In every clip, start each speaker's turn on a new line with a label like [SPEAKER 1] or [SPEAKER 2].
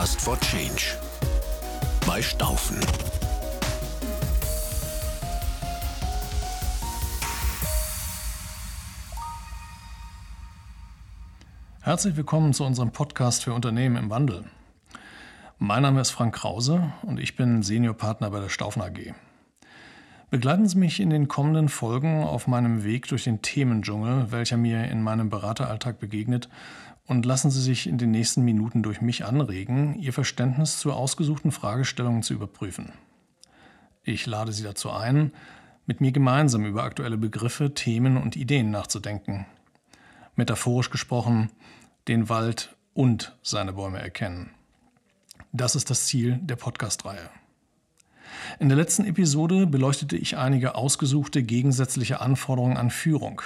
[SPEAKER 1] Podcast for Change bei Staufen.
[SPEAKER 2] Herzlich willkommen zu unserem Podcast für Unternehmen im Wandel. Mein Name ist Frank Krause und ich bin Seniorpartner bei der Staufen AG. Begleiten Sie mich in den kommenden Folgen auf meinem Weg durch den Themendschungel, welcher mir in meinem Berateralltag begegnet, und lassen Sie sich in den nächsten Minuten durch mich anregen, Ihr Verständnis zu ausgesuchten Fragestellungen zu überprüfen. Ich lade Sie dazu ein, mit mir gemeinsam über aktuelle Begriffe, Themen und Ideen nachzudenken. Metaphorisch gesprochen, den Wald und seine Bäume erkennen. Das ist das Ziel der Podcast-Reihe. In der letzten Episode beleuchtete ich einige ausgesuchte gegensätzliche Anforderungen an Führung.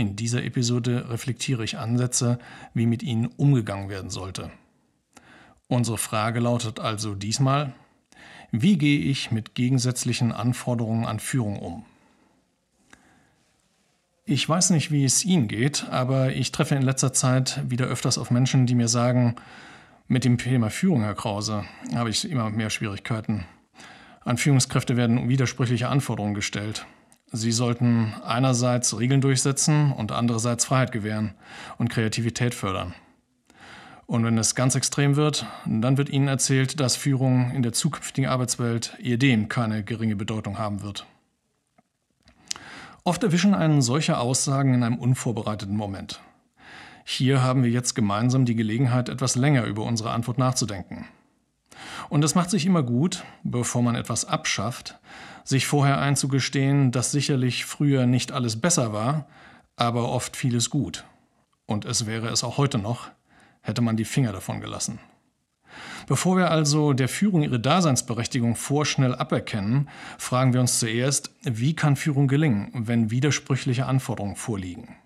[SPEAKER 2] In dieser Episode reflektiere ich Ansätze, wie mit ihnen umgegangen werden sollte. Unsere Frage lautet also diesmal, wie gehe ich mit gegensätzlichen Anforderungen an Führung um? Ich weiß nicht, wie es Ihnen geht, aber ich treffe in letzter Zeit wieder öfters auf Menschen, die mir sagen, mit dem Thema Führung, Herr Krause, habe ich immer mehr Schwierigkeiten. An Führungskräfte werden widersprüchliche Anforderungen gestellt. Sie sollten einerseits Regeln durchsetzen und andererseits Freiheit gewähren und Kreativität fördern. Und wenn es ganz extrem wird, dann wird Ihnen erzählt, dass Führung in der zukünftigen Arbeitswelt ehedem keine geringe Bedeutung haben wird. Oft erwischen einen solche Aussagen in einem unvorbereiteten Moment. Hier haben wir jetzt gemeinsam die Gelegenheit, etwas länger über unsere Antwort nachzudenken. Und es macht sich immer gut, bevor man etwas abschafft, sich vorher einzugestehen, dass sicherlich früher nicht alles besser war, aber oft vieles gut. Und es wäre es auch heute noch, hätte man die Finger davon gelassen. Bevor wir also der Führung ihre Daseinsberechtigung vorschnell aberkennen, fragen wir uns zuerst, wie kann Führung gelingen, wenn widersprüchliche Anforderungen vorliegen?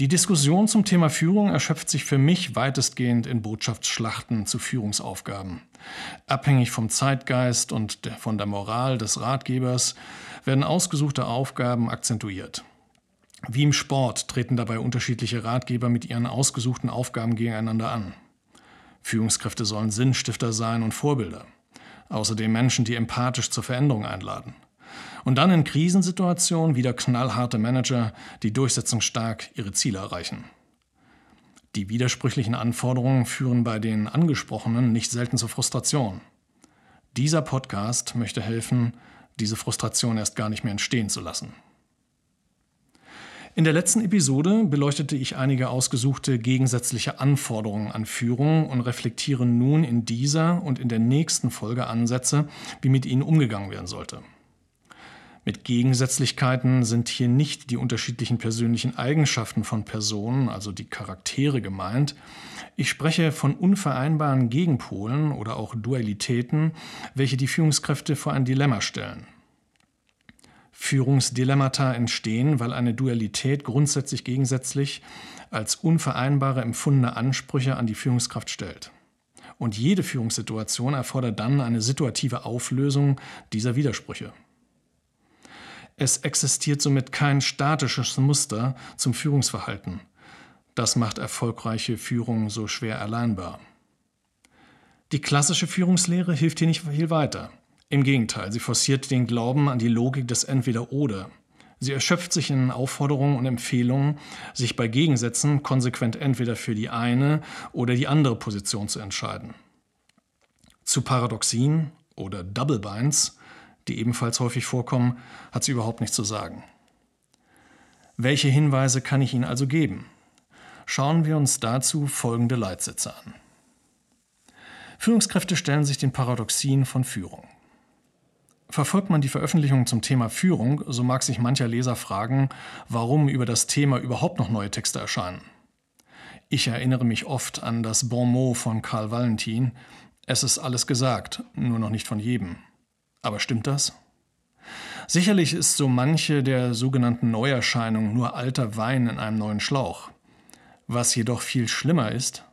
[SPEAKER 2] Die Diskussion zum Thema Führung erschöpft sich für mich weitestgehend in Botschaftsschlachten zu Führungsaufgaben. Abhängig vom Zeitgeist und von der Moral des Ratgebers werden ausgesuchte Aufgaben akzentuiert. Wie im Sport treten dabei unterschiedliche Ratgeber mit ihren ausgesuchten Aufgaben gegeneinander an. Führungskräfte sollen Sinnstifter sein und Vorbilder. Außerdem Menschen, die empathisch zur Veränderung einladen. Und dann in Krisensituationen wieder knallharte Manager, die durchsetzungsstark ihre Ziele erreichen. Die widersprüchlichen Anforderungen führen bei den Angesprochenen nicht selten zur Frustration. Dieser Podcast möchte helfen, diese Frustration erst gar nicht mehr entstehen zu lassen. In der letzten Episode beleuchtete ich einige ausgesuchte gegensätzliche Anforderungen an Führung und reflektiere nun in dieser und in der nächsten Folge Ansätze, wie mit ihnen umgegangen werden sollte. Mit Gegensätzlichkeiten sind hier nicht die unterschiedlichen persönlichen Eigenschaften von Personen, also die Charaktere gemeint. Ich spreche von unvereinbaren Gegenpolen oder auch Dualitäten, welche die Führungskräfte vor ein Dilemma stellen. Führungsdilemmata entstehen, weil eine Dualität grundsätzlich gegensätzlich als unvereinbare empfundene Ansprüche an die Führungskraft stellt. Und jede Führungssituation erfordert dann eine situative Auflösung dieser Widersprüche. Es existiert somit kein statisches Muster zum Führungsverhalten. Das macht erfolgreiche Führung so schwer erlernbar. Die klassische Führungslehre hilft hier nicht viel weiter. Im Gegenteil, sie forciert den Glauben an die Logik des Entweder-Oder. Sie erschöpft sich in Aufforderungen und Empfehlungen, sich bei Gegensätzen konsequent entweder für die eine oder die andere Position zu entscheiden. Zu Paradoxien oder Double Binds die ebenfalls häufig vorkommen, hat sie überhaupt nichts zu sagen. Welche Hinweise kann ich Ihnen also geben? Schauen wir uns dazu folgende Leitsätze an. Führungskräfte stellen sich den Paradoxien von Führung. Verfolgt man die Veröffentlichungen zum Thema Führung, so mag sich mancher Leser fragen, warum über das Thema überhaupt noch neue Texte erscheinen. Ich erinnere mich oft an das Bon mot von Karl Valentin, es ist alles gesagt, nur noch nicht von jedem. Aber stimmt das? Sicherlich ist so manche der sogenannten Neuerscheinung nur alter Wein in einem neuen Schlauch. Was jedoch viel schlimmer ist,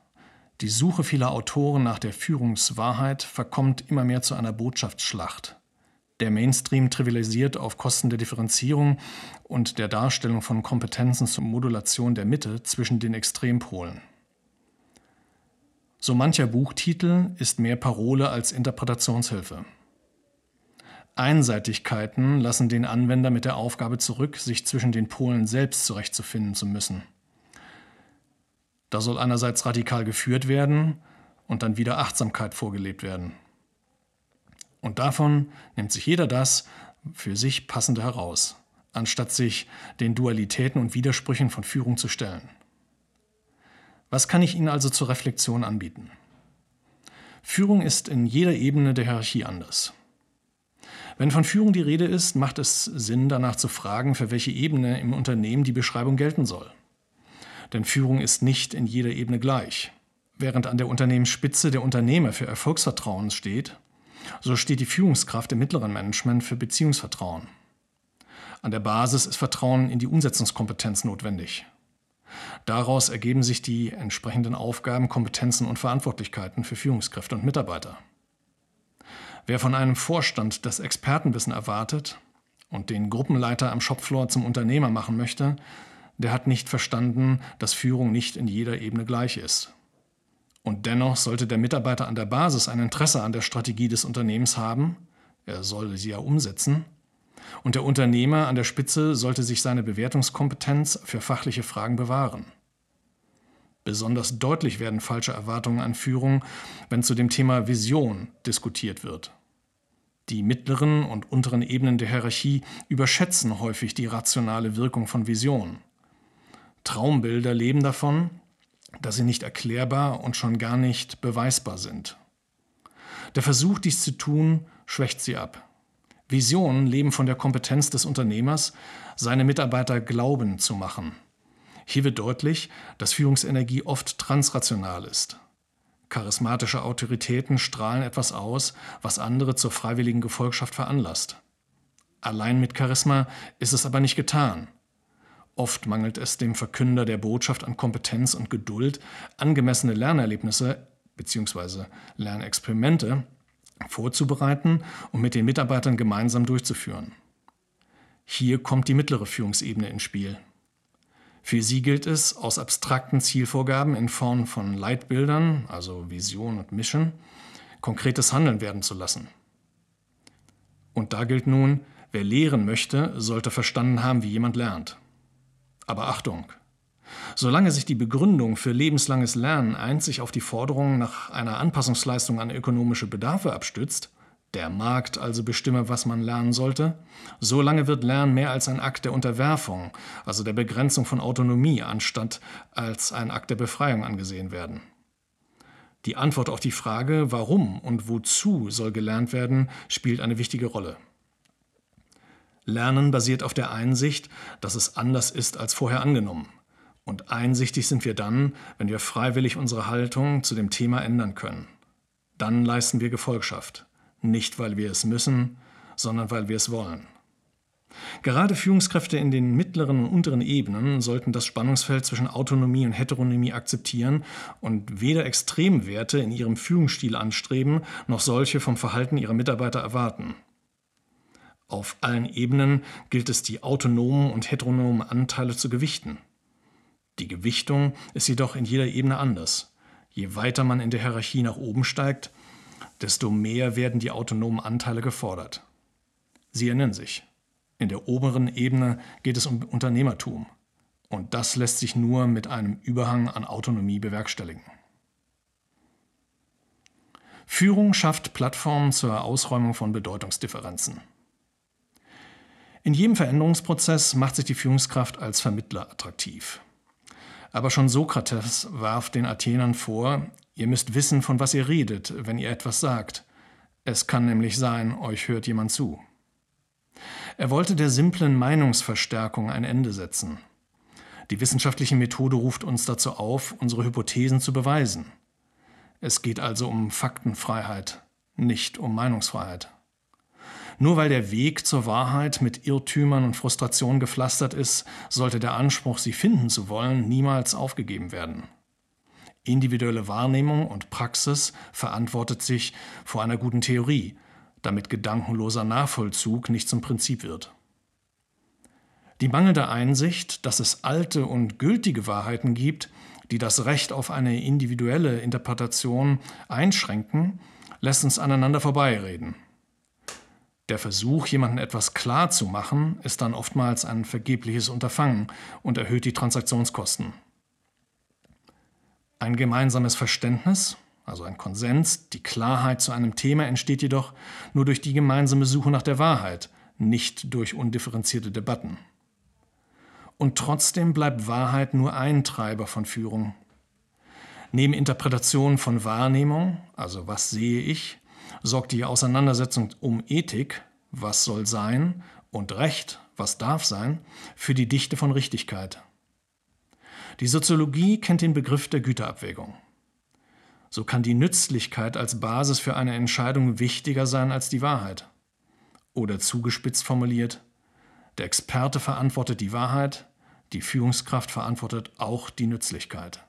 [SPEAKER 2] die Suche vieler Autoren nach der Führungswahrheit verkommt immer mehr zu einer Botschaftsschlacht. Der Mainstream trivialisiert auf Kosten der Differenzierung und der Darstellung von Kompetenzen zur Modulation der Mitte zwischen den Extrempolen. So mancher Buchtitel ist mehr Parole als Interpretationshilfe. Einseitigkeiten lassen den Anwender mit der Aufgabe zurück, sich zwischen den Polen selbst zurechtzufinden zu müssen. Da soll einerseits radikal geführt werden und dann wieder Achtsamkeit vorgelebt werden. Und davon nimmt sich jeder das für sich passende heraus, anstatt sich den Dualitäten und Widersprüchen von Führung zu stellen. Was kann ich Ihnen also zur Reflexion anbieten? Führung ist in jeder Ebene der Hierarchie anders. Wenn von Führung die Rede ist, macht es Sinn, danach zu fragen, für welche Ebene im Unternehmen die Beschreibung gelten soll. Denn Führung ist nicht in jeder Ebene gleich. Während an der Unternehmensspitze der Unternehmer für Erfolgsvertrauen steht, so steht die Führungskraft im mittleren Management für Beziehungsvertrauen. An der Basis ist Vertrauen in die Umsetzungskompetenz notwendig. Daraus ergeben sich die entsprechenden Aufgaben, Kompetenzen und Verantwortlichkeiten für Führungskräfte und Mitarbeiter. Wer von einem Vorstand das Expertenwissen erwartet und den Gruppenleiter am Shopfloor zum Unternehmer machen möchte, der hat nicht verstanden, dass Führung nicht in jeder Ebene gleich ist. Und dennoch sollte der Mitarbeiter an der Basis ein Interesse an der Strategie des Unternehmens haben, er soll sie ja umsetzen, und der Unternehmer an der Spitze sollte sich seine Bewertungskompetenz für fachliche Fragen bewahren. Besonders deutlich werden falsche Erwartungen an Führung, wenn zu dem Thema Vision diskutiert wird. Die mittleren und unteren Ebenen der Hierarchie überschätzen häufig die rationale Wirkung von Visionen. Traumbilder leben davon, dass sie nicht erklärbar und schon gar nicht beweisbar sind. Der Versuch, dies zu tun, schwächt sie ab. Visionen leben von der Kompetenz des Unternehmers, seine Mitarbeiter glauben zu machen. Hier wird deutlich, dass Führungsenergie oft transrational ist. Charismatische Autoritäten strahlen etwas aus, was andere zur freiwilligen Gefolgschaft veranlasst. Allein mit Charisma ist es aber nicht getan. Oft mangelt es dem Verkünder der Botschaft an Kompetenz und Geduld, angemessene Lernerlebnisse bzw. Lernexperimente vorzubereiten und mit den Mitarbeitern gemeinsam durchzuführen. Hier kommt die mittlere Führungsebene ins Spiel. Für sie gilt es, aus abstrakten Zielvorgaben in Form von Leitbildern, also Vision und Mission, konkretes Handeln werden zu lassen. Und da gilt nun, wer lehren möchte, sollte verstanden haben, wie jemand lernt. Aber Achtung! Solange sich die Begründung für lebenslanges Lernen einzig auf die Forderung nach einer Anpassungsleistung an ökonomische Bedarfe abstützt, der Markt also bestimme, was man lernen sollte, solange wird Lernen mehr als ein Akt der Unterwerfung, also der Begrenzung von Autonomie, anstatt als ein Akt der Befreiung angesehen werden. Die Antwort auf die Frage, warum und wozu soll gelernt werden, spielt eine wichtige Rolle. Lernen basiert auf der Einsicht, dass es anders ist als vorher angenommen. Und einsichtig sind wir dann, wenn wir freiwillig unsere Haltung zu dem Thema ändern können. Dann leisten wir Gefolgschaft. Nicht, weil wir es müssen, sondern weil wir es wollen. Gerade Führungskräfte in den mittleren und unteren Ebenen sollten das Spannungsfeld zwischen Autonomie und Heteronomie akzeptieren und weder Extremwerte in ihrem Führungsstil anstreben, noch solche vom Verhalten ihrer Mitarbeiter erwarten. Auf allen Ebenen gilt es, die autonomen und heteronomen Anteile zu gewichten. Die Gewichtung ist jedoch in jeder Ebene anders. Je weiter man in der Hierarchie nach oben steigt, desto mehr werden die autonomen Anteile gefordert. Sie erinnern sich, in der oberen Ebene geht es um Unternehmertum. Und das lässt sich nur mit einem Überhang an Autonomie bewerkstelligen. Führung schafft Plattformen zur Ausräumung von Bedeutungsdifferenzen. In jedem Veränderungsprozess macht sich die Führungskraft als Vermittler attraktiv. Aber schon Sokrates warf den Athenern vor, ihr müsst wissen, von was ihr redet, wenn ihr etwas sagt. Es kann nämlich sein, euch hört jemand zu. Er wollte der simplen Meinungsverstärkung ein Ende setzen. Die wissenschaftliche Methode ruft uns dazu auf, unsere Hypothesen zu beweisen. Es geht also um Faktenfreiheit, nicht um Meinungsfreiheit. Nur weil der Weg zur Wahrheit mit Irrtümern und Frustration gepflastert ist, sollte der Anspruch, sie finden zu wollen, niemals aufgegeben werden. Individuelle Wahrnehmung und Praxis verantwortet sich vor einer guten Theorie, damit gedankenloser Nachvollzug nicht zum Prinzip wird. Die mangelnde Einsicht, dass es alte und gültige Wahrheiten gibt, die das Recht auf eine individuelle Interpretation einschränken, lässt uns aneinander vorbeireden. Der Versuch, jemandem etwas klar zu machen, ist dann oftmals ein vergebliches Unterfangen und erhöht die Transaktionskosten. Ein gemeinsames Verständnis, also ein Konsens, die Klarheit zu einem Thema entsteht jedoch nur durch die gemeinsame Suche nach der Wahrheit, nicht durch undifferenzierte Debatten. Und trotzdem bleibt Wahrheit nur ein Treiber von Führung. Neben Interpretation von Wahrnehmung, also was sehe ich, sorgt die Auseinandersetzung um Ethik, was soll sein, und Recht, was darf sein, für die Dichte von Richtigkeit. Die Soziologie kennt den Begriff der Güterabwägung. So kann die Nützlichkeit als Basis für eine Entscheidung wichtiger sein als die Wahrheit. Oder zugespitzt formuliert, der Experte verantwortet die Wahrheit, die Führungskraft verantwortet auch die Nützlichkeit.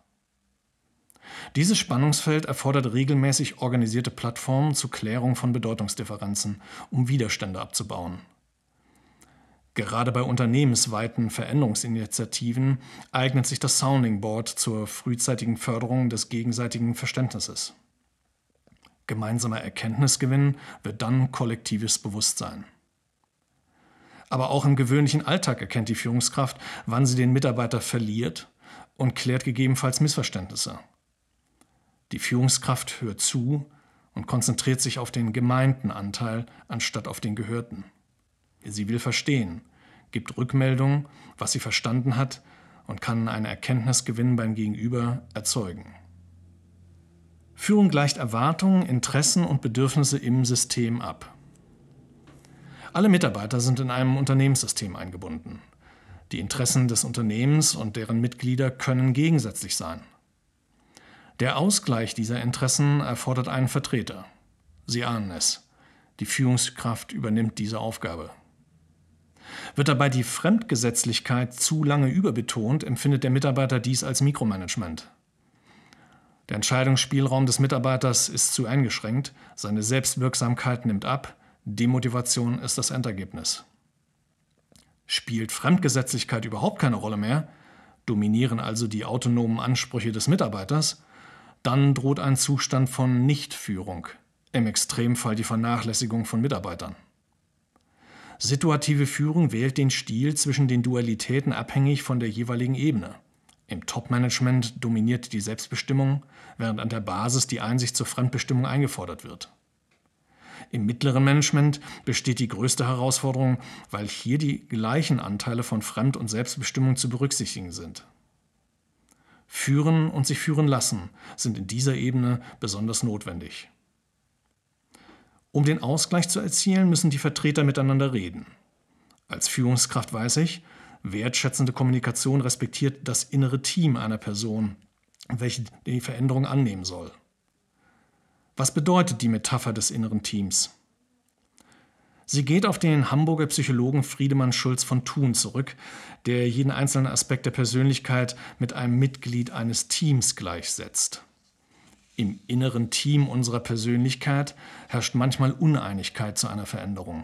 [SPEAKER 2] Dieses Spannungsfeld erfordert regelmäßig organisierte Plattformen zur Klärung von Bedeutungsdifferenzen, um Widerstände abzubauen. Gerade bei unternehmensweiten Veränderungsinitiativen eignet sich das Sounding Board zur frühzeitigen Förderung des gegenseitigen Verständnisses. Gemeinsamer Erkenntnisgewinn wird dann kollektives Bewusstsein. Aber auch im gewöhnlichen Alltag erkennt die Führungskraft, wann sie den Mitarbeiter verliert und klärt gegebenenfalls Missverständnisse. Die Führungskraft hört zu und konzentriert sich auf den gemeinten Anteil anstatt auf den gehörten. Sie will verstehen, gibt Rückmeldung, was sie verstanden hat und kann einen Erkenntnisgewinn beim Gegenüber erzeugen. Führung gleicht Erwartungen, Interessen und Bedürfnisse im System ab. Alle Mitarbeiter sind in einem Unternehmenssystem eingebunden. Die Interessen des Unternehmens und deren Mitglieder können gegensätzlich sein. Der Ausgleich dieser Interessen erfordert einen Vertreter. Sie ahnen es. Die Führungskraft übernimmt diese Aufgabe. Wird dabei die Fremdgesetzlichkeit zu lange überbetont, empfindet der Mitarbeiter dies als Mikromanagement. Der Entscheidungsspielraum des Mitarbeiters ist zu eingeschränkt, seine Selbstwirksamkeit nimmt ab, Demotivation ist das Endergebnis. Spielt Fremdgesetzlichkeit überhaupt keine Rolle mehr, dominieren also die autonomen Ansprüche des Mitarbeiters, dann droht ein Zustand von Nichtführung, im Extremfall die Vernachlässigung von Mitarbeitern. Situative Führung wählt den Stil zwischen den Dualitäten abhängig von der jeweiligen Ebene. Im Top-Management dominiert die Selbstbestimmung, während an der Basis die Einsicht zur Fremdbestimmung eingefordert wird. Im mittleren Management besteht die größte Herausforderung, weil hier die gleichen Anteile von Fremd- und Selbstbestimmung zu berücksichtigen sind. Führen und sich führen lassen sind in dieser Ebene besonders notwendig. Um den Ausgleich zu erzielen, müssen die Vertreter miteinander reden. Als Führungskraft weiß ich, wertschätzende Kommunikation respektiert das innere Team einer Person, welche die Veränderung annehmen soll. Was bedeutet die Metapher des inneren Teams? Sie geht auf den Hamburger Psychologen Friedemann Schulz von Thun zurück, der jeden einzelnen Aspekt der Persönlichkeit mit einem Mitglied eines Teams gleichsetzt. Im inneren Team unserer Persönlichkeit herrscht manchmal Uneinigkeit zu einer Veränderung.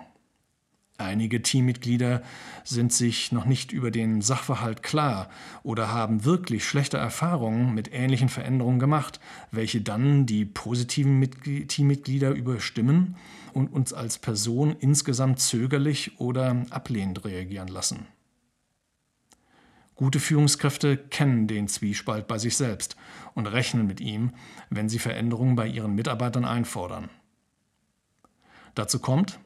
[SPEAKER 2] Einige Teammitglieder sind sich noch nicht über den Sachverhalt klar oder haben wirklich schlechte Erfahrungen mit ähnlichen Veränderungen gemacht, welche dann die positiven Teammitglieder überstimmen und uns als Person insgesamt zögerlich oder ablehnend reagieren lassen. Gute Führungskräfte kennen den Zwiespalt bei sich selbst und rechnen mit ihm, wenn sie Veränderungen bei ihren Mitarbeitern einfordern. Dazu kommt,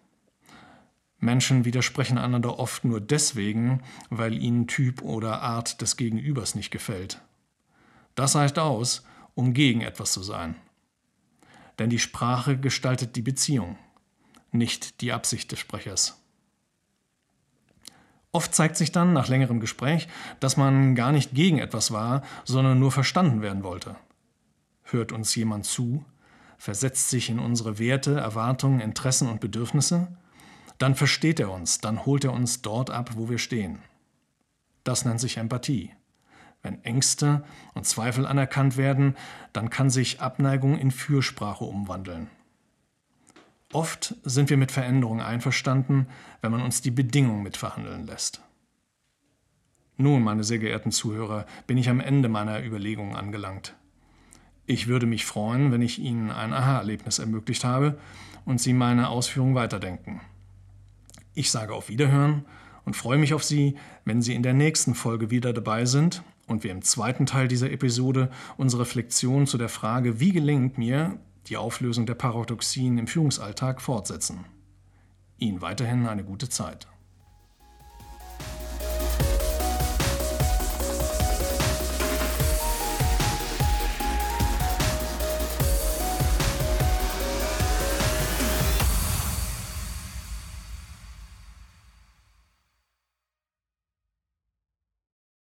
[SPEAKER 2] Menschen widersprechen einander oft nur deswegen, weil ihnen Typ oder Art des Gegenübers nicht gefällt. Das reicht aus, um gegen etwas zu sein. Denn die Sprache gestaltet die Beziehung, nicht die Absicht des Sprechers. Oft zeigt sich dann nach längerem Gespräch, dass man gar nicht gegen etwas war, sondern nur verstanden werden wollte. Hört uns jemand zu, versetzt sich in unsere Werte, Erwartungen, Interessen und Bedürfnisse, dann versteht er uns, dann holt er uns dort ab, wo wir stehen. Das nennt sich Empathie. Wenn Ängste und Zweifel anerkannt werden, dann kann sich Abneigung in Fürsprache umwandeln. Oft sind wir mit Veränderungen einverstanden, wenn man uns die Bedingungen mitverhandeln lässt. Nun, meine sehr geehrten Zuhörer, bin ich am Ende meiner Überlegungen angelangt. Ich würde mich freuen, wenn ich Ihnen ein Aha-Erlebnis ermöglicht habe und Sie meine Ausführungen weiterdenken. Ich sage auf Wiederhören und freue mich auf Sie, wenn Sie in der nächsten Folge wieder dabei sind und wir im zweiten Teil dieser Episode unsere Reflexion zu der Frage, wie gelingt mir die Auflösung der Paradoxien im Führungsalltag fortsetzen. Ihnen weiterhin eine gute Zeit.